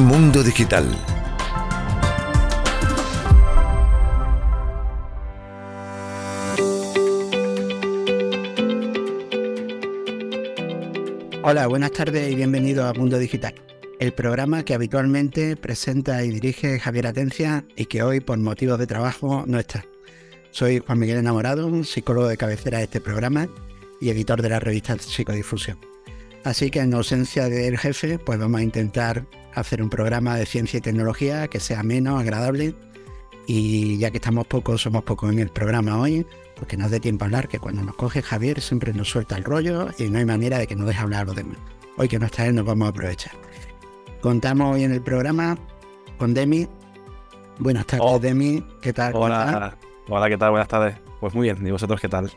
Mundo Digital. Hola, buenas tardes y bienvenido a Mundo Digital, el programa que habitualmente presenta y dirige Javier Atencia y que hoy por motivos de trabajo no está. Soy Juan Miguel Enamorado, psicólogo de cabecera de este programa y editor de la revista Psicodifusión. Así que en ausencia del jefe, pues vamos a intentar hacer un programa de ciencia y tecnología que sea menos, agradable. Y ya que estamos pocos, somos pocos en el programa hoy, porque nos dé tiempo a hablar, que cuando nos coge Javier siempre nos suelta el rollo y no hay manera de que nos deje hablar a los demás. Hoy que no está él, nos vamos a aprovechar. Contamos hoy en el programa con Demi. Buenas tardes, Oh. Demi. ¿Qué tal? Hola, hola, ¿qué tal? Buenas tardes. Pues muy bien, ¿y vosotros qué tal?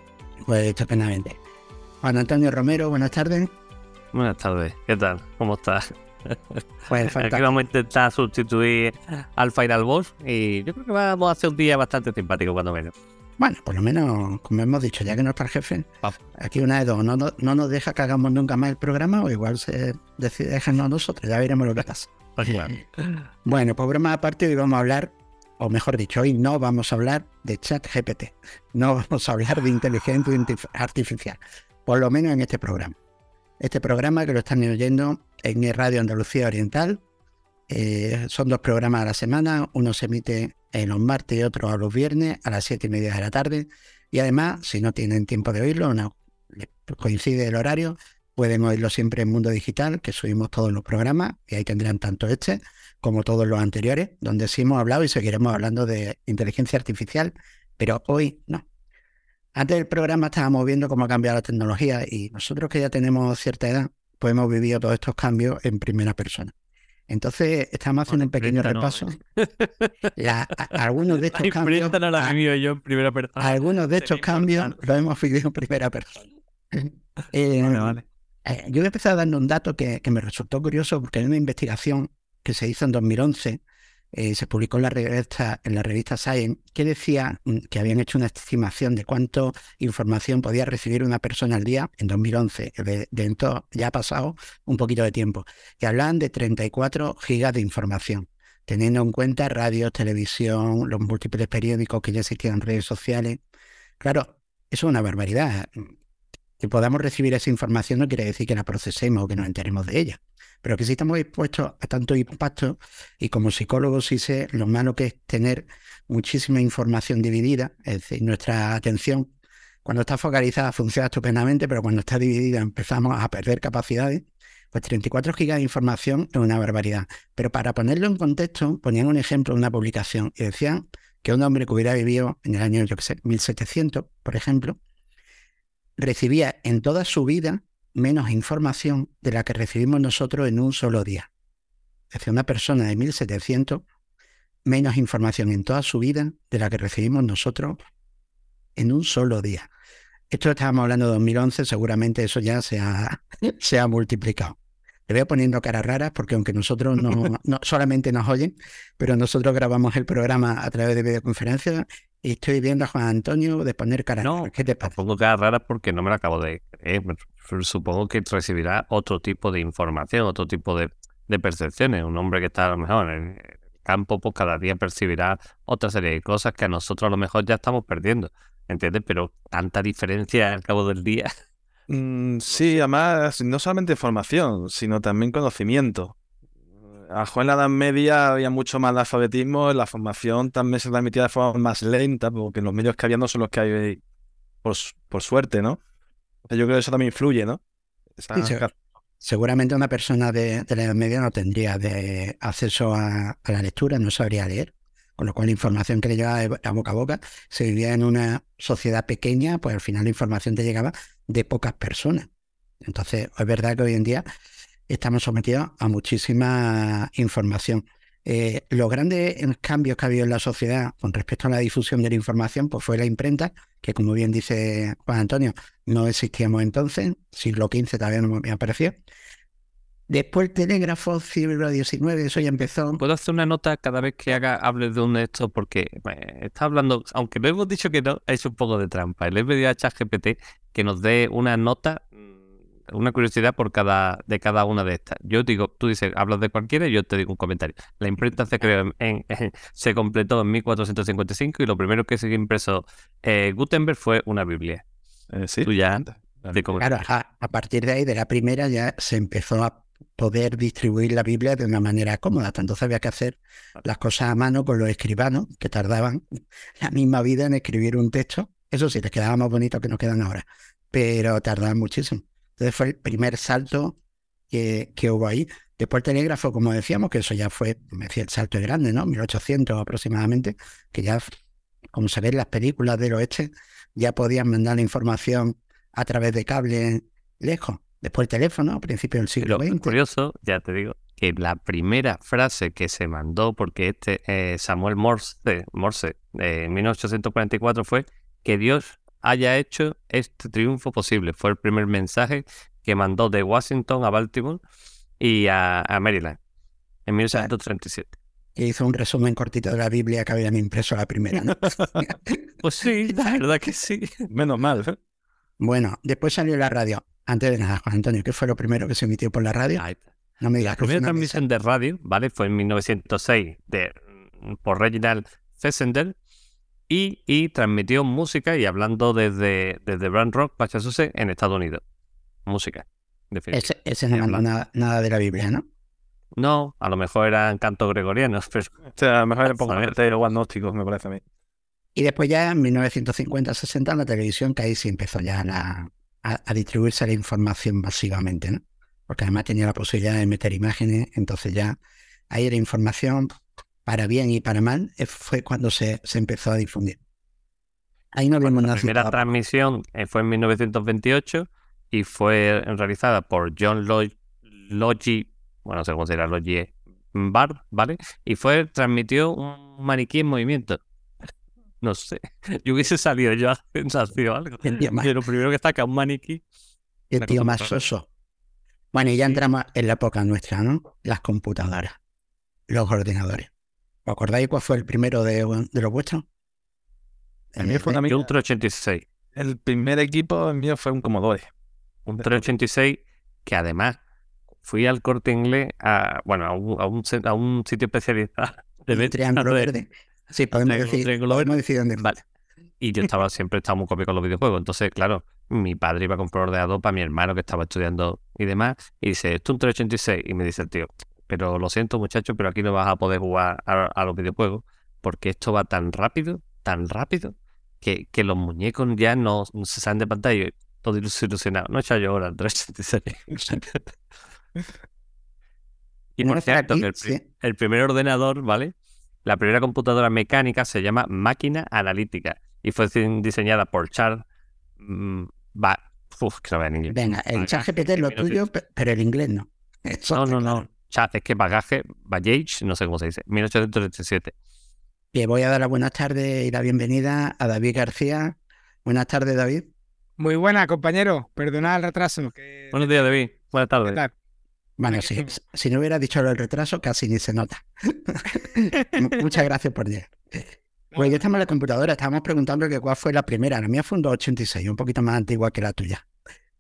Pues estupendamente. Juan Antonio Romero, buenas tardes. Buenas tardes, ¿qué tal? ¿Cómo estás? Pues Aquí vamos a intentar sustituir al Final Boss y yo creo que vamos a hacer un día bastante simpático cuando menos. Bueno, por lo menos, como hemos dicho, ya que no está el jefe, aquí una de dos, no, no, no nos deja que hagamos nunca más el programa o igual se decide dejarnos a nosotros, ya veremos lo que pasa. Bueno, pues broma aparte, hoy vamos a hablar, o mejor dicho, hoy no vamos a hablar de chat GPT, no vamos a hablar de inteligencia artif- artificial, por lo menos en este programa. Este programa que lo están oyendo en Radio Andalucía Oriental, eh, son dos programas a la semana, uno se emite en los martes y otro a los viernes a las siete y media de la tarde. Y además, si no tienen tiempo de oírlo, no coincide el horario, pueden oírlo siempre en Mundo Digital, que subimos todos los programas, y ahí tendrán tanto este como todos los anteriores, donde sí hemos hablado y seguiremos hablando de inteligencia artificial, pero hoy no. Antes del programa estábamos viendo cómo ha cambiado la tecnología y nosotros que ya tenemos cierta edad, pues hemos vivido todos estos cambios en primera persona. Entonces, estamos haciendo un pequeño no, repaso. La- a- algunos de estos La cambios, no la a- yo en primera persona. algunos de estos cambios importante. los hemos vivido en primera persona. Eh, Vale, vale. eh, yo voy a empezar dando un dato que, que me resultó curioso porque hay una investigación que se hizo en 2011, eh, se publicó en la revista, en la revista Science, que decía mm, que habían hecho una estimación de cuánto información podía recibir una persona al día en 2011, que de, entonces ya ha pasado un poquito de tiempo, y hablaban de 34 gigas de información, teniendo en cuenta radio, televisión, los múltiples periódicos que ya existían redes sociales. Claro, eso es una barbaridad. Que podamos recibir esa información no quiere decir que la procesemos o que nos enteremos de ella. Pero que si estamos expuestos a tanto impacto, y como psicólogo sí sé lo malo que es tener muchísima información dividida, es decir, nuestra atención cuando está focalizada funciona estupendamente, pero cuando está dividida empezamos a perder capacidades. Pues 34 gigas de información es una barbaridad. Pero para ponerlo en contexto, ponían un ejemplo de una publicación y decían que un hombre que hubiera vivido en el año, yo qué sé, 1700, por ejemplo, recibía en toda su vida menos información de la que recibimos nosotros en un solo día. Es decir, una persona de 1700 menos información en toda su vida de la que recibimos nosotros en un solo día. Esto estábamos hablando de 2011, seguramente eso ya se ha, se ha multiplicado. Le veo poniendo caras raras porque aunque nosotros no, no solamente nos oyen, pero nosotros grabamos el programa a través de videoconferencia y estoy viendo a Juan Antonio de poner caras No, raras. ¿Qué te pasa? Pongo caras raras porque no me lo acabo de creer. Supongo que recibirá otro tipo de información, otro tipo de, de percepciones. Un hombre que está a lo mejor en el campo, pues cada día percibirá otra serie de cosas que a nosotros a lo mejor ya estamos perdiendo. ¿Entiendes? Pero tanta diferencia al cabo del día. Mm, sí, además, no solamente información, sino también conocimiento. A lo mejor en la Edad Media había mucho más alfabetismo, la formación también se transmitía de forma más lenta, porque los medios que había no son los que hay por, por suerte, ¿no? Yo creo que eso también influye, ¿no? Esa- Sí, sí. Seguramente una persona de, de la Edad Media no tendría de acceso a, a la lectura, no sabría leer, con lo cual la información que le llegaba de a boca a boca, se vivía en una sociedad pequeña, pues al final la información te llegaba de pocas personas. Entonces, es verdad que hoy en día estamos sometidos a muchísima información. Eh, los grandes cambios que ha habido en la sociedad con respecto a la difusión de la información, pues fue la imprenta, que como bien dice Juan Antonio, no existíamos entonces, siglo XV todavía no me apareció. Después el telégrafo, siglo XIX, eso ya empezó. ¿Puedo hacer una nota cada vez que haga, hable de un de estos? Porque eh, está hablando, aunque lo hemos dicho que no, es un poco de trampa. Le he pedido a ChatGPT que nos dé una nota mm, una curiosidad por cada, de cada una de estas. Yo digo, tú dices, hablas de cualquiera y yo te digo un comentario. La imprenta se creó en, se completó en 1455 y lo primero que se impreso eh, Gutenberg fue una Biblia. Eh, sí. Tú ya Claro, a, a partir de ahí, de la primera, ya se empezó a poder distribuir la Biblia de una manera cómoda. Entonces había que hacer las cosas a mano con los escribanos, que tardaban la misma vida en escribir un texto. Eso sí, les quedaba más bonito que nos quedan ahora, pero tardaban muchísimo. Entonces fue el primer salto que, que hubo ahí. Después el telégrafo, como decíamos, que eso ya fue, me decía, el salto es grande, ¿no? 1800 aproximadamente, que ya, como se ve en las películas del oeste, ya podían mandar la información a través de cable lejos. Después el teléfono, a principios del siglo Lo XX. curioso, ya te digo, que la primera frase que se mandó, porque este eh, Samuel Morse, Morse eh, en 1844 fue que Dios haya hecho este triunfo posible. Fue el primer mensaje que mandó de Washington a Baltimore y a, a Maryland en 1837. Y hizo un resumen cortito de la Biblia que habían impreso la primera, ¿no? Pues sí, la verdad que sí. Menos mal. ¿eh? bueno, después salió la radio. Antes de nada, Juan Antonio, ¿qué fue lo primero que se emitió por la radio? No me digas La primera transmisión de radio, ¿vale? Fue en 1906 de, por Reginald Fessenden y, y transmitió música y hablando desde, desde Brand Rock, Massachusetts, en Estados Unidos. Música. Ese, ese no mandó nada, nada de la Biblia, ¿no? No, a lo mejor eran cantos gregorianos, pero O sea, a lo mejor le pongo A ver. mente o agnósticos, me parece a mí. Y después ya en 1950-60 en la televisión, que ahí sí empezó ya la- a, a distribuirse la información masivamente, ¿no? Porque además tenía la posibilidad de meter imágenes, entonces ya ahí era información para bien y para mal, eh, fue cuando se, se empezó a difundir. Ahí no la primera transmisión eh, fue en 1928 y fue realizada por John Lo- Logie, bueno, no sé cómo se dirá, Logie Bard, ¿vale? Y fue, transmitió un maniquí en movimiento. No sé, yo hubiese salido yo a sensación algo. El tío más, Pero lo primero que saca un maniquí. el una tío más soso. Bueno, y ya entramos en la época nuestra, ¿no? Las computadoras, los ordenadores. ¿Os acordáis cuál fue el primero de, de los vuestros? El mío fue un 386. El primer equipo el mío fue un Commodore. Un 386 que además fui al corte inglés a, bueno, a un, a un, a un sitio especializado de Un triángulo de- verde. Sí, podemos decir, triángulo podemos decir dónde. Vale. Y yo estaba siempre estaba muy cómico con los videojuegos. Entonces, claro, mi padre iba a comprar un ordenador para mi hermano que estaba estudiando y demás. Y dice, esto es un 386. Y me dice el tío, pero lo siento, muchacho, pero aquí no vas a poder jugar a, a los videojuegos porque esto va tan rápido, tan rápido, que, que los muñecos ya no, no se salen de pantalla. Todo ilusionado. No he hecho yo ahora el 386. y por cierto, el, sí. el primer ordenador, ¿vale? La primera computadora mecánica se llama máquina analítica y fue di- diseñada por Charles mm, Ba- Uf, que no vea en inglés. Venga, el chat GPT es lo tuyo, pe- pero el inglés no. Eso No, no, claro. no. Cha- es que bagaje, Baggage, no sé cómo se dice, 1837. Le voy a dar las buenas tardes y la bienvenida a David García. Buenas tardes, David. Muy buena, compañero. Perdonad el retraso. que- Buenos días, David. Buenas ¿Qué tardes. Bueno, Aquí si, no hubiera dicho lo del retraso, casi ni se nota. Muchas gracias por llegar. Pues ya estamos en la computadora, estábamos preguntando que cuál fue la primera. La mía fue un 286, un poquito más antigua que la tuya.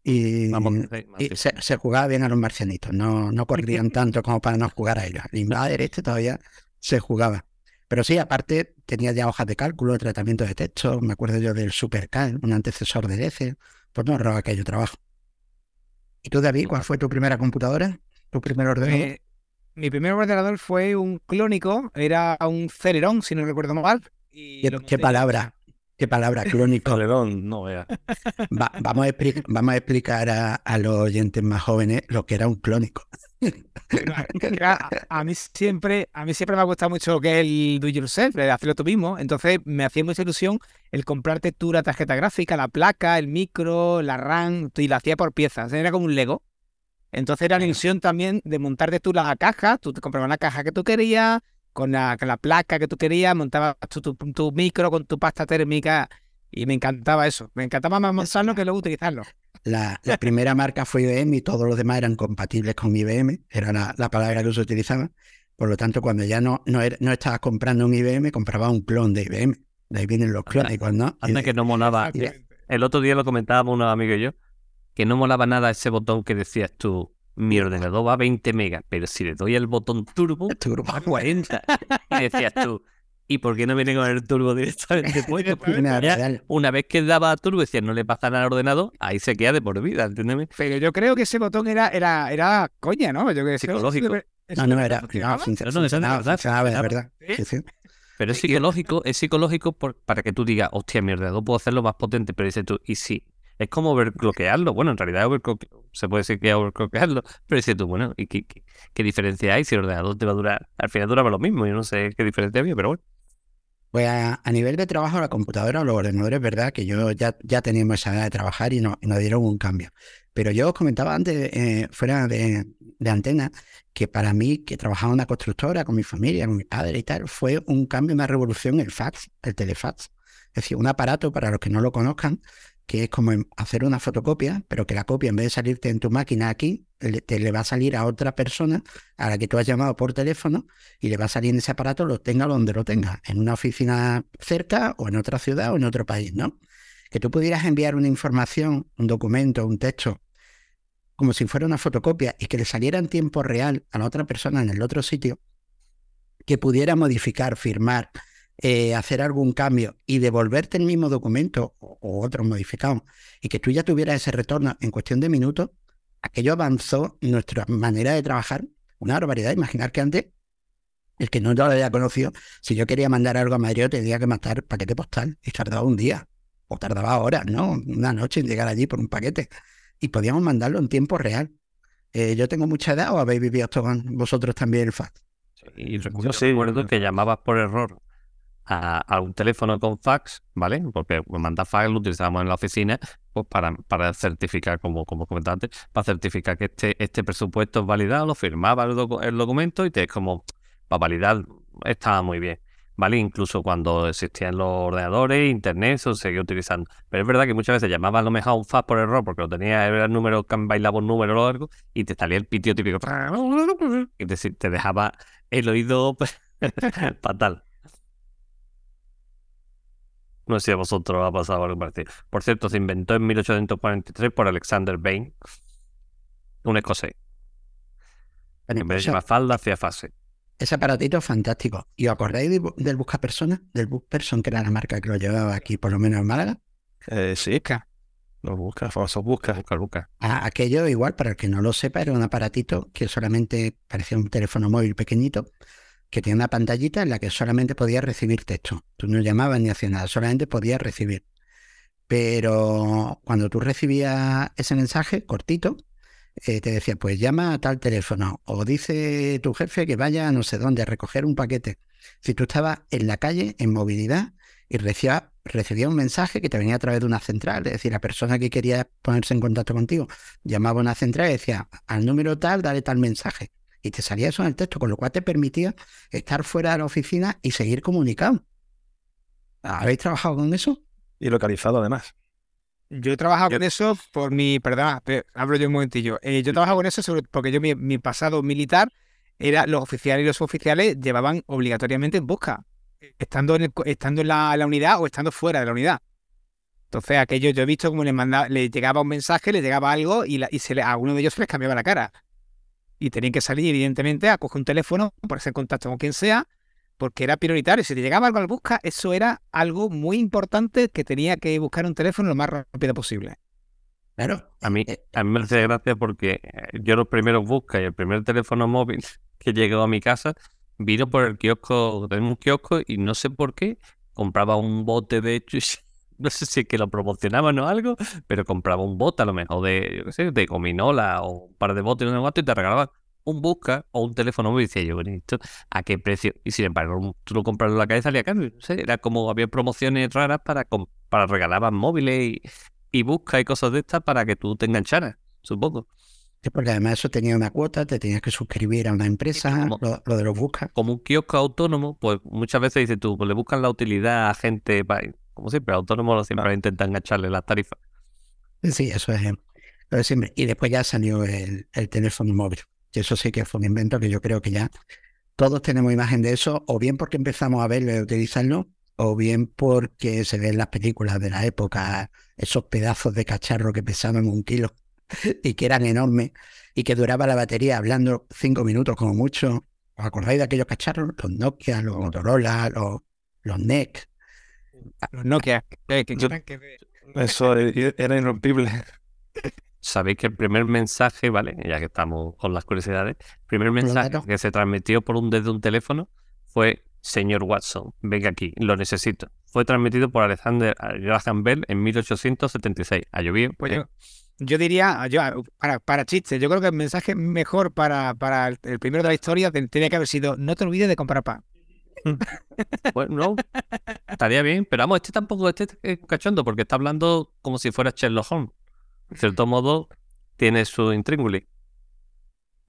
Y, Vamos, sí, y sí. se, se jugaba bien a los marcianitos, no, no corrían tanto como para no jugar a ellos. El Invader este todavía se jugaba. Pero sí, aparte tenía ya hojas de cálculo, tratamiento de texto, me acuerdo yo del SuperCAL, un antecesor del ECE, pues no roba aquello trabajo. ¿Y tú, David, cuál fue tu primera computadora? ¿Tu primer ordenador? Eh, mi primer ordenador fue un clónico, era un Celeron, si no recuerdo mal. Y ¿Qué, palabra? ¿Qué palabra? Clónico. Toledón, no vea. Va- vamos, a vamos a explicar a, a los oyentes más jóvenes lo que era un clónico. A, a mí siempre, a mí siempre me ha gustado mucho lo que es el do yourself, el hacerlo tú mismo. Entonces me hacía mucha ilusión el comprarte tú la tarjeta gráfica, la placa, el micro, la RAM, y la hacía por piezas. Era como un Lego. Entonces era la ilusión también de montarte tú la caja, tú te comprabas la caja que tú querías, con la, con la placa que tú querías, montabas tu, tu- tu micro con tu pasta térmica y me encantaba eso. Me encantaba más montarlo que luego utilizarlo. La, la primera marca fue IBM y todos los demás eran compatibles con IBM, era la, la palabra que se utilizaba. Por lo tanto, cuando ya no, no, era- no estabas comprando un IBM, comprabas un clon de IBM. De ahí vienen los Anda, clónicos, ¿no? De- que no monaba. y de- El otro día lo comentábamos unos amigos y yo, que no molaba nada ese botón que decías tú, mi ordenador va a 20 megas, pero si le doy el botón turbo, Turbo. va a 40. Y decías tú, ¿y por qué no viene con el turbo directamente puesto? Una vez que daba turbo, decías, no le pasa nada al ordenador, ahí se queda de por vida, ¿entiendes? Pero yo creo que ese botón era, era, era coña, ¿no? Yo creo que Psicológico. No, no, era. No, funcionaba de verdad. Pero es psicológico, es psicológico por- para que tú digas, hostia, mi ordenador puedo hacerlo más potente, pero dices tú, y sí, es como overclockearlo. Bueno, en realidad se puede decir que es overclockearlo, pero dices tú, bueno, ¿y qué, qué- qué diferencia hay si el ordenador te va a durar? Al final duraba lo mismo, yo no sé qué diferencia había, pero bueno. Pues a, nivel de trabajo, la computadora o los ordenadores, verdad que yo ya, ya teníamos esa edad de trabajar y, no, nos dieron un cambio. Pero yo os comentaba antes, eh, fuera de, de antena, que para mí, que trabajaba en una constructora con mi familia, con mi padre y tal, fue un cambio, una revolución el fax, el telefax. Es decir, un aparato, para los que no lo conozcan, que es como hacer una fotocopia, pero que la copia, en vez de salirte en tu máquina aquí, te le va a salir a otra persona a la que tú has llamado por teléfono y le va a salir en ese aparato, lo tenga donde lo tenga, en una oficina cerca o en otra ciudad o en otro país, ¿no? Que tú pudieras enviar una información, un documento, un texto, como si fuera una fotocopia y que le saliera en tiempo real a la otra persona en el otro sitio, que pudiera modificar, firmar, eh, hacer algún cambio y devolverte el mismo documento o, o otro modificado y que tú ya tuvieras ese retorno en cuestión de minutos, aquello avanzó nuestra manera de trabajar una barbaridad. Imaginar que antes, el que no lo había conocido, si yo quería mandar algo a Madrid, tenía que mandar paquete postal y tardaba un día o tardaba horas, ¿no? Una noche en llegar allí por un paquete y podíamos mandarlo en tiempo real. Eh, yo tengo mucha edad o habéis vivido esto con vosotros también el fax. Y Yo recuerdo, sí, que llamabas por error a, un teléfono con fax, ¿vale? Porque mandar fax lo utilizábamos en la oficina pues para, para certificar, como, como comentaba antes, para certificar que este, este presupuesto es validado, lo firmaba el, docu- el documento y te es como, para validar, estaba muy bien. ¿Vale? Incluso cuando existían los ordenadores, internet, eso se seguía utilizando. Pero es verdad que muchas veces llamabas a lo mejor un fax por error porque lo tenía, era el número, bailaba un número largo y te salía el pitio típico. Y te, te dejaba el oído fatal. No sé si a vosotros os ha pasado algo parecido. Por cierto, se inventó en 1843 por Alexander Bain, un escocés. En vez de Eso- llamar falda, hacía fase. Ese aparatito es fantástico. ¿Y os acordáis de del Buscapersonas? Del Busperson, que era la marca que lo llevaba aquí, por lo menos en Málaga. Eh, sí, lo busca, famosos busca. Busca, busca. Ah, aquello, igual, para el que no lo sepa, era un aparatito que solamente parecía un teléfono móvil pequeñito, que tenía una pantallita en la que solamente podías recibir texto. Tú no llamabas ni hacías nada, solamente podías recibir. Pero cuando tú recibías ese mensaje cortito, eh, te decía, pues llama a tal teléfono o dice tu jefe que vaya a no sé dónde a recoger un paquete. Si tú estabas en la calle, en movilidad, y recibía, recibía un mensaje que te venía a través de una central, es decir, la persona que quería ponerse en contacto contigo llamaba a una central y decía, al número tal, dale tal mensaje. Y te salía eso en el texto, con lo cual te permitía estar fuera de la oficina y seguir comunicado. ¿Habéis trabajado con eso? Y localizado además. Yo he trabajado Yo- con eso por mi, perdón, pe- hablo yo un momentillo. Eh, yo he trabajado con eso sobre- porque yo mi, mi pasado militar era los oficiales y los suboficiales llevaban obligatoriamente en busca, estando en, el estando en la, unidad o estando fuera de la unidad. Entonces aquello yo he visto como les mandaba, les llegaba un mensaje, les llegaba algo y, la- y se le- a uno de ellos se les cambiaba la cara. Y tenían que salir, evidentemente, a coger un teléfono, ponerse en contacto con quien sea, porque era prioritario. Si te llegaba algo al busca, eso era algo muy importante que tenía que buscar un teléfono lo más rápido posible. Claro. A mí, Eh, a mí me hace gracia porque eh, yo los primeros busca y el primer teléfono móvil que llegó a mi casa vino por el kiosco, tenemos un kiosco y no sé por qué compraba un bote de hecho, no sé si es que lo promocionaban o algo, pero compraba un bote a lo mejor de, yo qué sé, de gominola o un par de botes de un y te regalaban un busca o un teléfono móvil y decía yo, bueno, ¿esto ¿a qué precio? Y sin embargo, tú lo compras en la calle salía caro, no sé, era como había promociones raras para, para regalaban móviles y, y busca y cosas de estas para que tú te engancharas, supongo. Sí, porque además eso tenía una cuota, te tenías que suscribir a una empresa, como- lo, lo de los buscas. Como un kiosco autónomo, pues muchas veces dices tú, pues le buscan la utilidad a gente, pa- como siempre, autónomos siempre intentan engancharle las tarifas. Sí, eso es eh, siempre. Y después ya salió el, el teléfono móvil. Y eso sí que fue un invento que yo creo que ya todos tenemos imagen de eso, o bien porque empezamos a verlo y a utilizarlo, o bien porque se ven las películas de la época, esos pedazos de cacharro que pesaban un kilo y que eran enormes y que duraba la batería hablando cinco minutos como mucho. ¿Os acordáis de aquellos cacharros? Los Nokia, los Motorola, los, los NEC. Los Nokia. que- que- Yo- que- Eso e- era irrompible. Sabéis que el primer mensaje, ¿vale? Ya que estamos con las curiosidades, el primer mensaje que se transmitió por un desde un teléfono fue Señor Watson, venga aquí, lo necesito. Fue transmitido por Alexander Graham Bell en 1876. ¿Ha llovido? Pues Eh, yo, yo diría, yo, para, para chistes, yo creo que el mensaje mejor para, para el, el primero de la historia ten- tenía que haber sido no te olvides de comprar pan. Bueno, no, estaría bien, pero vamos, este tampoco este es cachondo porque está hablando como si fuera Sherlock Holmes. En cierto modo, tiene su intríngulis.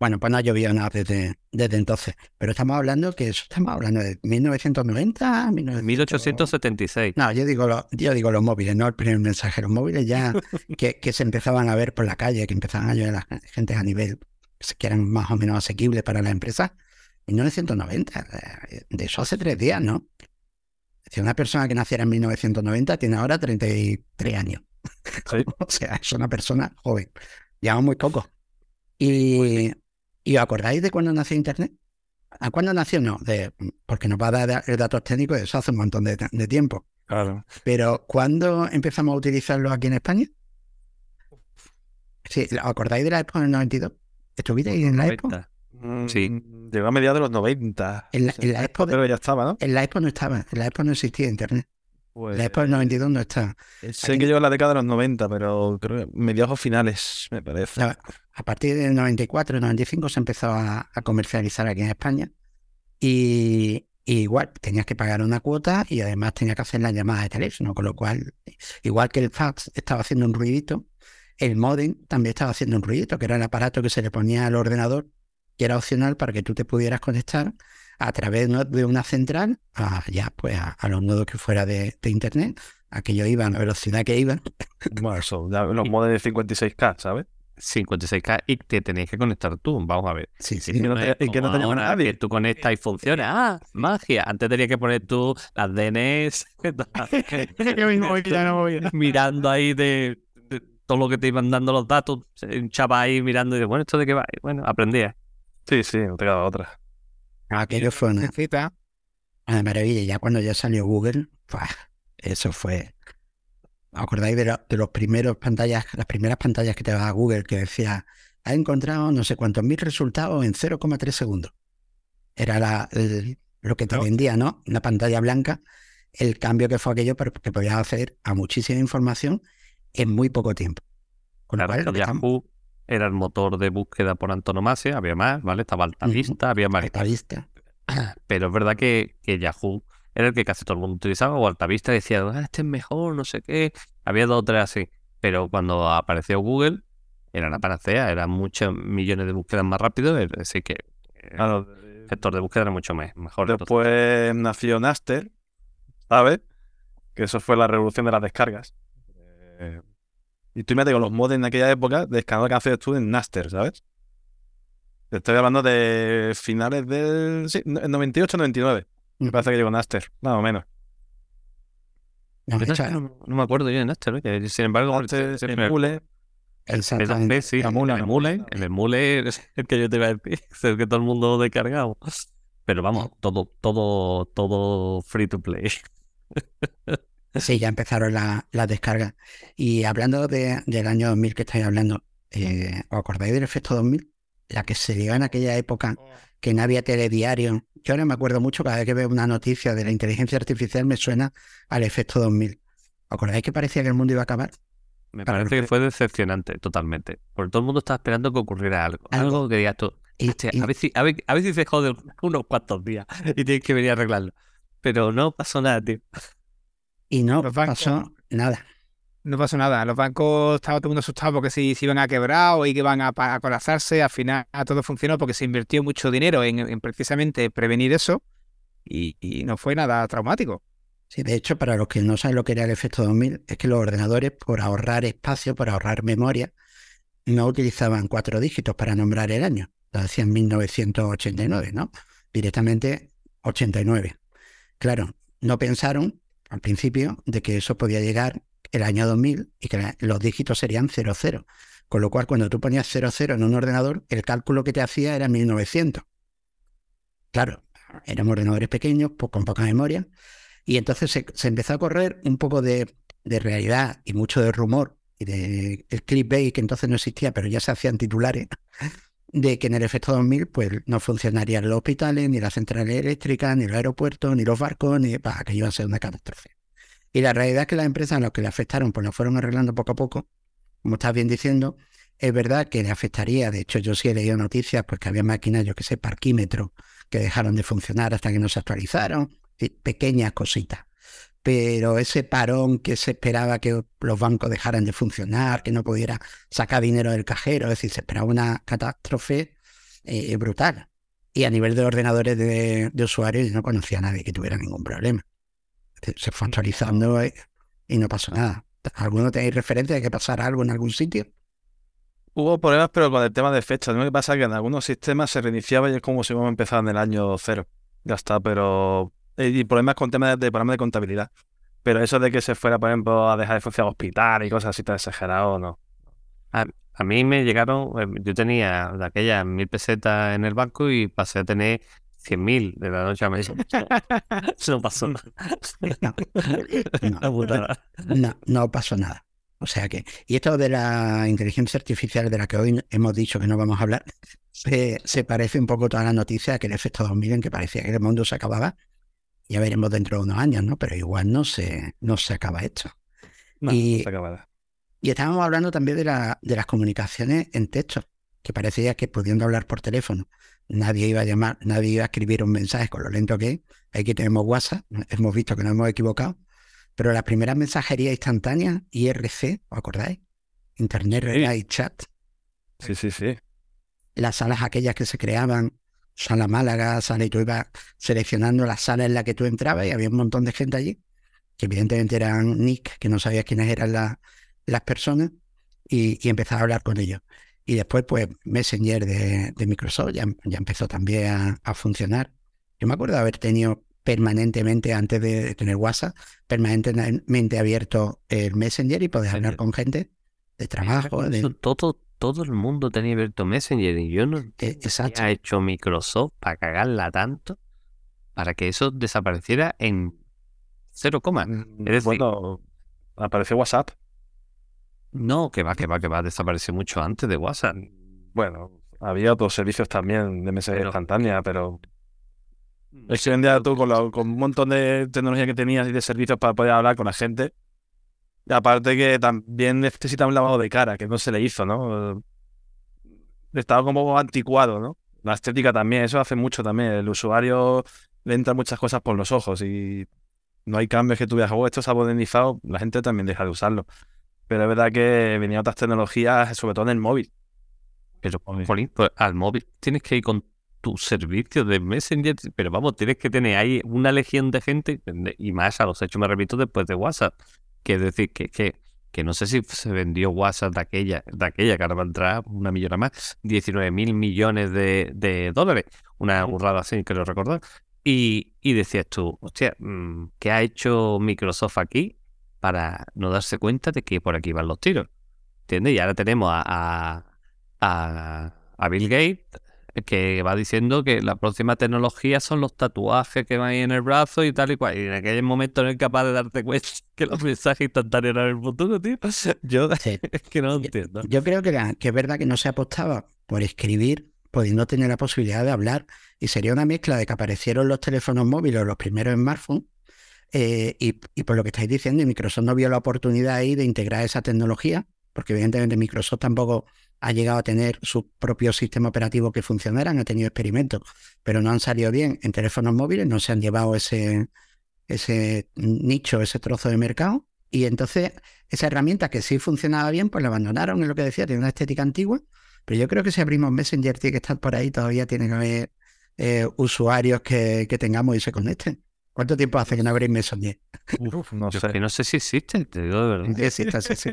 Bueno, pues no ha llovido nada desde, desde entonces. Pero estamos hablando que eso estamos hablando de 1990, 1900. 1876. No, yo digo, lo- yo digo los móviles, no el primer mensaje. Los móviles ya que, que se empezaban a ver por la calle, que empezaban a llegar a la gente a nivel que eran más o menos asequibles para las empresas. 1990, eh, de eso hace tres días, ¿no? Si una persona que naciera en 1990 tiene ahora 33 años. Sí. O sea, es una persona joven. Llevamos muy poco. Y, ¿Y os acordáis de cuándo nació Internet? ¿A cuándo nació? No, de, porque nos va a dar da- datos técnicos, eso hace un montón de, de tiempo. Claro. Pero ¿cuándo empezamos a utilizarlo aquí en España? Sí, ¿os acordáis de la Expo del 92? ¿Estuvisteis en la Expo? 90. Sí. Mm, Llegó a mediados de los 90. En la, en la Expo, de- Pero ya estaba, ¿no? en la Expo no estaba, en la Expo no existía Internet. Pues, La Expo del 92 no estaba. sé que llegó en la década de los 90, pero creo que mediados o finales, me parece. A partir del 94, 95 se empezó a, a comercializar aquí en España y, y igual tenías que pagar una cuota y además tenías que hacer la llamada de teléfono, con lo cual, igual que el fax estaba haciendo un ruidito, el modem también estaba haciendo un ruidito, que era el aparato que se le ponía al ordenador, que era opcional para que tú te pudieras conectar a través de una central a, ya pues a, a los nodos que fuera de, de internet, aquello iba a la velocidad que iban Bueno, eso, ya los modems de 56K, ¿sabes? 56K y te tenéis que conectar tú. Vamos a ver. Sí, Y sí. que no te, y que no te llama nadie. que tú conectas y funciona. ¡Ah! ¡Magia! Antes tenías que poner tú las DNS. mirando ahí de, de todo lo que te iban dando los datos. Un chapa ahí mirando y de, bueno, ¿esto de qué va? Y bueno, aprendía. Sí, sí, no te quedaba otra. Aquello fue una, una maravilla. Ya cuando ya salió Google, eso fue. ¿Os acordáis de, lo- de los primeros pantallas, las primeras pantallas que te daba Google que decía, ha encontrado no sé cuántos mil resultados en 0,3 segundos? Era la, el- lo que te No. vendía, ¿no? Una pantalla blanca. El cambio que fue aquello, pero que podías acceder a muchísima información en muy poco tiempo. Con lo Claro, cual, estamos- Yahoo era el motor de búsqueda por antonomasia, había más, ¿vale? Estaba Altavista, había más. Altavista. Pero es verdad que, que Yahoo era el que casi todo el mundo utilizaba, o Altavista decía, ah, este es mejor, no sé qué. Había dos o tres así. Pero cuando apareció Google, era la panacea, eran muchos millones de búsquedas más rápido, decir que eh, Claro, el sector de búsqueda era mucho me- mejor. entonces. Después nació Naster, ¿sabes? Que eso fue la revolución de las descargas. Eh, y tú imagínate con los modems en aquella época, descargando canciones tú en Naster, ¿sabes? Te estoy hablando de finales del. Sí, el 98-99. Me parece que llegó Naster, más o menos. No, esa- no, no me acuerdo yo de Naster, oye, sin embargo, Naster, se me- Emule, exactamente. Sí, el emule, el emule es el que yo te iba a decir, es el que todo el mundo descargado. Pero vamos, todo, todo, todo free to play. Sí, ya empezaron la- las descargas. Y hablando de- del año 2000 que estáis hablando, eh, ¿os acordáis del efecto 2000? La que se dio en aquella época, que no había telediario. Yo ahora me acuerdo mucho, cada vez que veo una noticia de la inteligencia artificial me suena al efecto 2000. ¿Os acordáis que parecía que el mundo iba a acabar? Me Para parece el que fue decepcionante, totalmente. Porque todo el mundo estaba esperando que ocurriera algo. Algo. Algo que digas tú, Y, "Hostia, y- a, ver si, a, ver, a ver si se jode unos cuantos días y tienes que venir a arreglarlo. Pero no pasó nada, tío. Y no pasó nada. No pasó nada. Los bancos estaba todo el mundo asustado porque si se iban a quebrar o y que a, colapsarse. Al final todo funcionó porque se invirtió mucho dinero en, en precisamente prevenir eso y, y no fue nada traumático. Sí, de hecho, para los que no saben lo que era el efecto 2000, es que los ordenadores, por ahorrar espacio, por ahorrar memoria, no utilizaban cuatro dígitos para nombrar el año. Lo hacían 1989, ¿no? Directamente 89. Claro, no pensaron al principio de que eso podía llegar el año 2000 y que los dígitos serían 00. Con lo cual, cuando tú ponías 00 en un ordenador, el cálculo que te hacía era 1900. Claro, éramos ordenadores pequeños, con poca memoria, y entonces se, empezó a correr un poco de, realidad y mucho de rumor y de el clickbait que entonces no existía, pero ya se hacían titulares de que en el efecto 2000 pues no funcionarían los hospitales, ni las centrales eléctricas, ni los aeropuertos, ni los barcos, ni para que iba a ser una catástrofe. Y la realidad es que las empresas a las que le afectaron pues lo fueron arreglando poco a poco, como estás bien diciendo, es verdad que le afectaría, de hecho yo sí he leído noticias pues que había máquinas, yo que sé, parquímetros, que dejaron de funcionar hasta que no se actualizaron, pequeñas cositas pero ese parón que se esperaba que los bancos dejaran de funcionar, que no pudiera sacar dinero del cajero, es decir, se esperaba una catástrofe eh, brutal. Y a nivel de ordenadores de, usuarios no conocía a nadie que tuviera ningún problema. Se fue actualizando y, no pasó nada. ¿Alguno tenéis referencia de que pasara algo en algún sitio? Hubo problemas, pero con el tema de fechas. Lo que pasa es que en algunos sistemas se reiniciaba y es como si hubiéramos empezado en el año cero. Ya está, pero y problemas con temas de, programas de contabilidad. Pero eso de que se fuera, por ejemplo, a dejar de funcionar hospital y cosas así tan exagerado, no. A, mí me llegaron, eh, yo tenía de aquellas mil pesetas en el banco y pasé a tener cien mil de la noche a mañana. no pasó nada. No, no, pasó nada. O sea que, y esto de la inteligencia artificial de la que hoy hemos dicho que no vamos a hablar, se, se parece un poco a toda la noticia que el efecto 2000 en que parecía que el mundo se acababa ya veremos dentro de unos años, ¿no? Pero igual no se, no se acaba esto. y, se acaba. y estábamos hablando también de, la, de las comunicaciones en texto, que parecía que pudiendo hablar por teléfono, nadie iba a llamar, nadie iba a escribir un mensaje con lo lento que es. Aquí tenemos WhatsApp, hemos visto que nos hemos equivocado, pero las primeras mensajerías instantáneas, IRC, ¿os acordáis? Internet Relay Chat. Sí, sí, sí. Las salas aquellas que se creaban sala Málaga, sala y tú ibas seleccionando la sala en la que tú entrabas y había un montón de gente allí, que evidentemente eran Nick, que no sabías quiénes eran las personas, y, y empezaba a hablar con ellos. Y después, pues, Messenger de, Microsoft ya, ya, empezó también a, funcionar. Yo me acuerdo de haber tenido permanentemente, antes de tener WhatsApp, permanentemente abierto el Messenger y poder hablar con gente de trabajo. De... Todo, todo el mundo tenía abierto Messenger y yo no e, Exacto. ha hecho Microsoft para cagarla tanto para que eso desapareciera en cero coma. Mm, es bueno, apareció WhatsApp. No, que va, que va, que va, desapareció mucho antes de WhatsApp. Bueno, había otros servicios también de mensajería instantánea, pero es que vendía tú con, con, un montón de tecnología que tenías y de servicios para poder hablar con la gente, aparte que también necesita un lavado de cara, que no se le hizo, ¿no? Estaba como anticuado, ¿no? La estética también, eso hace mucho también. El usuario le entra muchas cosas por los ojos y no hay cambios que tú veas, oh, esto se ha modernizado, la gente también deja de usarlo. Pero es verdad que venían otras tecnologías, sobre todo en el móvil. Pero, Jolín, pues al móvil tienes que ir con tu servicio de Messenger, pero vamos, tienes que tener ahí una legión de gente, y más a los hechos me repito después de WhatsApp. Que decir, que, que, que no sé si se vendió WhatsApp de aquella, de aquella que ahora va a entrar una millona más, 19 mil millones de, dólares, una burrada así, quiero recordar. Y, y decías tú, hostia, mm, ¿qué ha hecho Microsoft aquí para no darse cuenta de que por aquí van los tiros? ¿Entiendes? Y ahora tenemos a, a, a Bill Gates que va diciendo que la próxima tecnología son los tatuajes que van ahí en el brazo y tal y cual. Y en aquel momento no es capaz de darte cuenta que los mensajes instantáneos eran el futuro, tío. Yo es que no lo entiendo. Yo creo que, que es verdad que no se apostaba por escribir, pudiendo tener la posibilidad de hablar. Y sería una mezcla de que aparecieron los teléfonos móviles, los primeros smartphones, eh, y, y, por lo que estáis diciendo, Microsoft no vio la oportunidad ahí de integrar esa tecnología, porque evidentemente Microsoft tampoco ha llegado a tener su propio sistema operativo que funcionaran, ha tenido experimentos, pero no han salido bien en teléfonos móviles, no se han llevado ese, ese nicho, ese trozo de mercado. Y entonces esa herramienta que sí funcionaba bien, pues la abandonaron, es lo que decía, tiene una estética antigua, pero yo creo que si abrimos Messenger tiene que estar por ahí, todavía tiene que haber eh, usuarios que, tengamos y se conecten. ¿Cuánto tiempo hace que no abrís Messenger? no sé. no sé si existe, te digo de verdad. existe, sí, sí.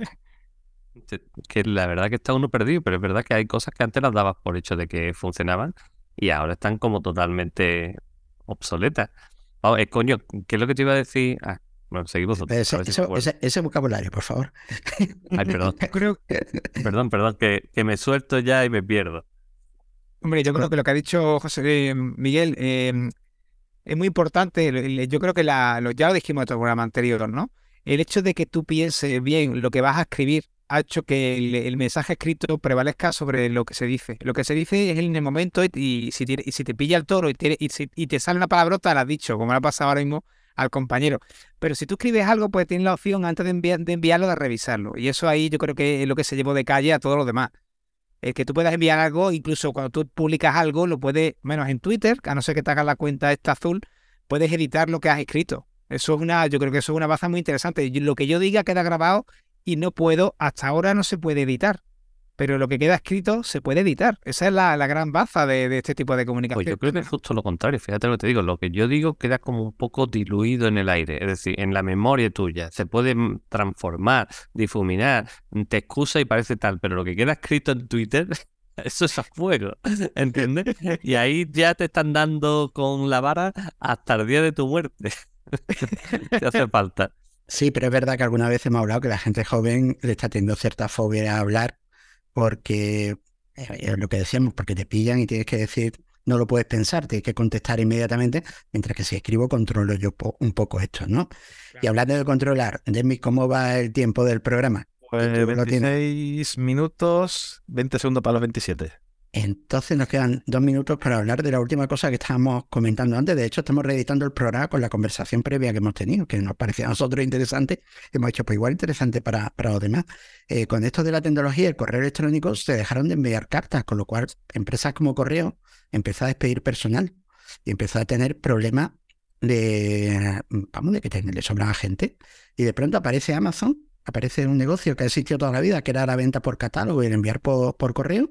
Que la verdad que está uno perdido, pero es verdad que hay cosas que antes las dabas por hecho de que funcionaban y ahora están como totalmente obsoletas. Oh, coño, ¿qué es lo que te iba a decir? Ah, Bueno, seguimos. Ese, ese, ese, vocabulario, por favor. Ay, perdón. perdón, perdón, que, que, me suelto ya y me pierdo. Hombre, yo creo que lo que ha dicho José eh, Miguel eh, es muy importante. Yo creo que la, ya lo dijimos en el programa anterior, ¿no? El hecho de que tú pienses bien lo que vas a escribir ha hecho que el, mensaje escrito prevalezca sobre lo que se dice. Lo que se dice es en el momento y, si, te, si te pilla el toro y te, y, te sale una palabrota, la has dicho, como le ha pasado ahora mismo al compañero. Pero si tú escribes algo, pues tienes la opción antes de, de enviarlo de revisarlo. Y eso ahí yo creo que es lo que se llevó de calle a todos los demás. El que tú puedas enviar algo, incluso cuando tú publicas algo, lo puedes, menos en Twitter, a no ser que te hagas la cuenta esta azul, puedes editar lo que has escrito. Eso es una, yo creo que eso es una baza muy interesante. Lo que yo diga queda grabado y no puedo, hasta ahora no se puede editar. Pero lo que queda escrito se puede editar. Esa es la, gran baza de, este tipo de comunicación. Pues yo creo que es justo lo contrario. Fíjate lo que te digo. Lo que yo digo queda como un poco diluido en el aire. Es decir, en la memoria tuya. Se puede mm, transformar, difuminar. Te excusa y parece tal. Pero lo que queda escrito en Twitter eso es a fuego, ¿entiendes? Y ahí ya te están dando con la vara hasta el día de tu muerte. Te hace falta. Sí, pero es verdad que alguna vez hemos hablado que la gente joven le está teniendo cierta fobia a hablar porque eh, es lo que decíamos, porque te pillan y tienes que decir, no lo puedes pensar, tienes que contestar inmediatamente, mientras que si escribo controlo yo un poco esto, ¿no? Y hablando de controlar, Demi, ¿cómo va el tiempo del programa? Pues 26 minutos, 20 segundos para los 27. Entonces nos quedan dos minutos para hablar de la última cosa que estábamos comentando antes. De hecho, estamos reeditando el programa con la conversación previa que hemos tenido, que nos parecía a nosotros interesante. Hemos hecho pues igual interesante para, para los demás. Eh, con esto de la tecnología y el correo electrónico se dejaron de enviar cartas, con lo cual empresas como Correo empezó a despedir personal y empezó a tener problemas de, vamos, de que le sobraba gente. Y de pronto aparece Amazon, aparece un negocio que ha existido toda la vida, que era la venta por catálogo y el enviar por, por correo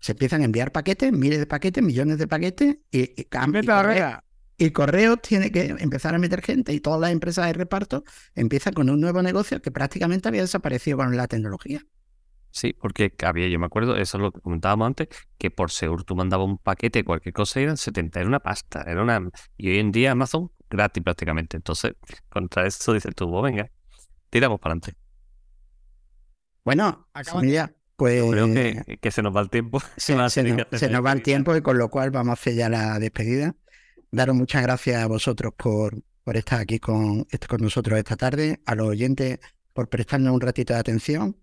se empiezan a enviar paquetes, miles de paquetes, millones de paquetes y, y, correo, y correo tiene que empezar a meter gente y todas las empresas de reparto empiezan con un nuevo negocio que prácticamente había desaparecido con la tecnología. Sí, porque había, yo me acuerdo, eso es lo que comentábamos antes, que por seguro tú mandabas un paquete, cualquier cosa, eran 70, era una pasta, era una... Y hoy en día Amazon gratis prácticamente. Entonces, contra eso dices tú, pues venga, tiramos para adelante. Bueno, familia, pues, creo que, se nos va el tiempo. Se, nos, va el tiempo y con lo cual vamos a hacer ya la despedida. Daros muchas gracias a vosotros por, por estar aquí con, con nosotros esta tarde, a los oyentes por prestarnos un ratito de atención.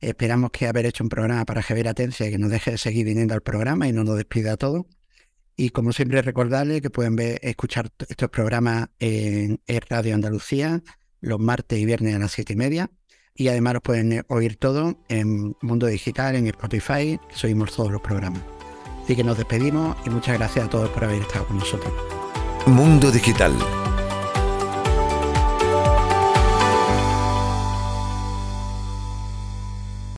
Esperamos que haber hecho un programa para Javier Atencia y que nos deje de seguir viniendo al programa y no nos despida a todos. Y como siempre recordarles que pueden ver, escuchar estos programas en Radio Andalucía los martes y viernes a las siete y media y además los pueden oír todo en Mundo Digital, en Spotify, subimos todos los programas. Así que nos despedimos y muchas gracias a todos por haber estado con nosotros. Mundo Digital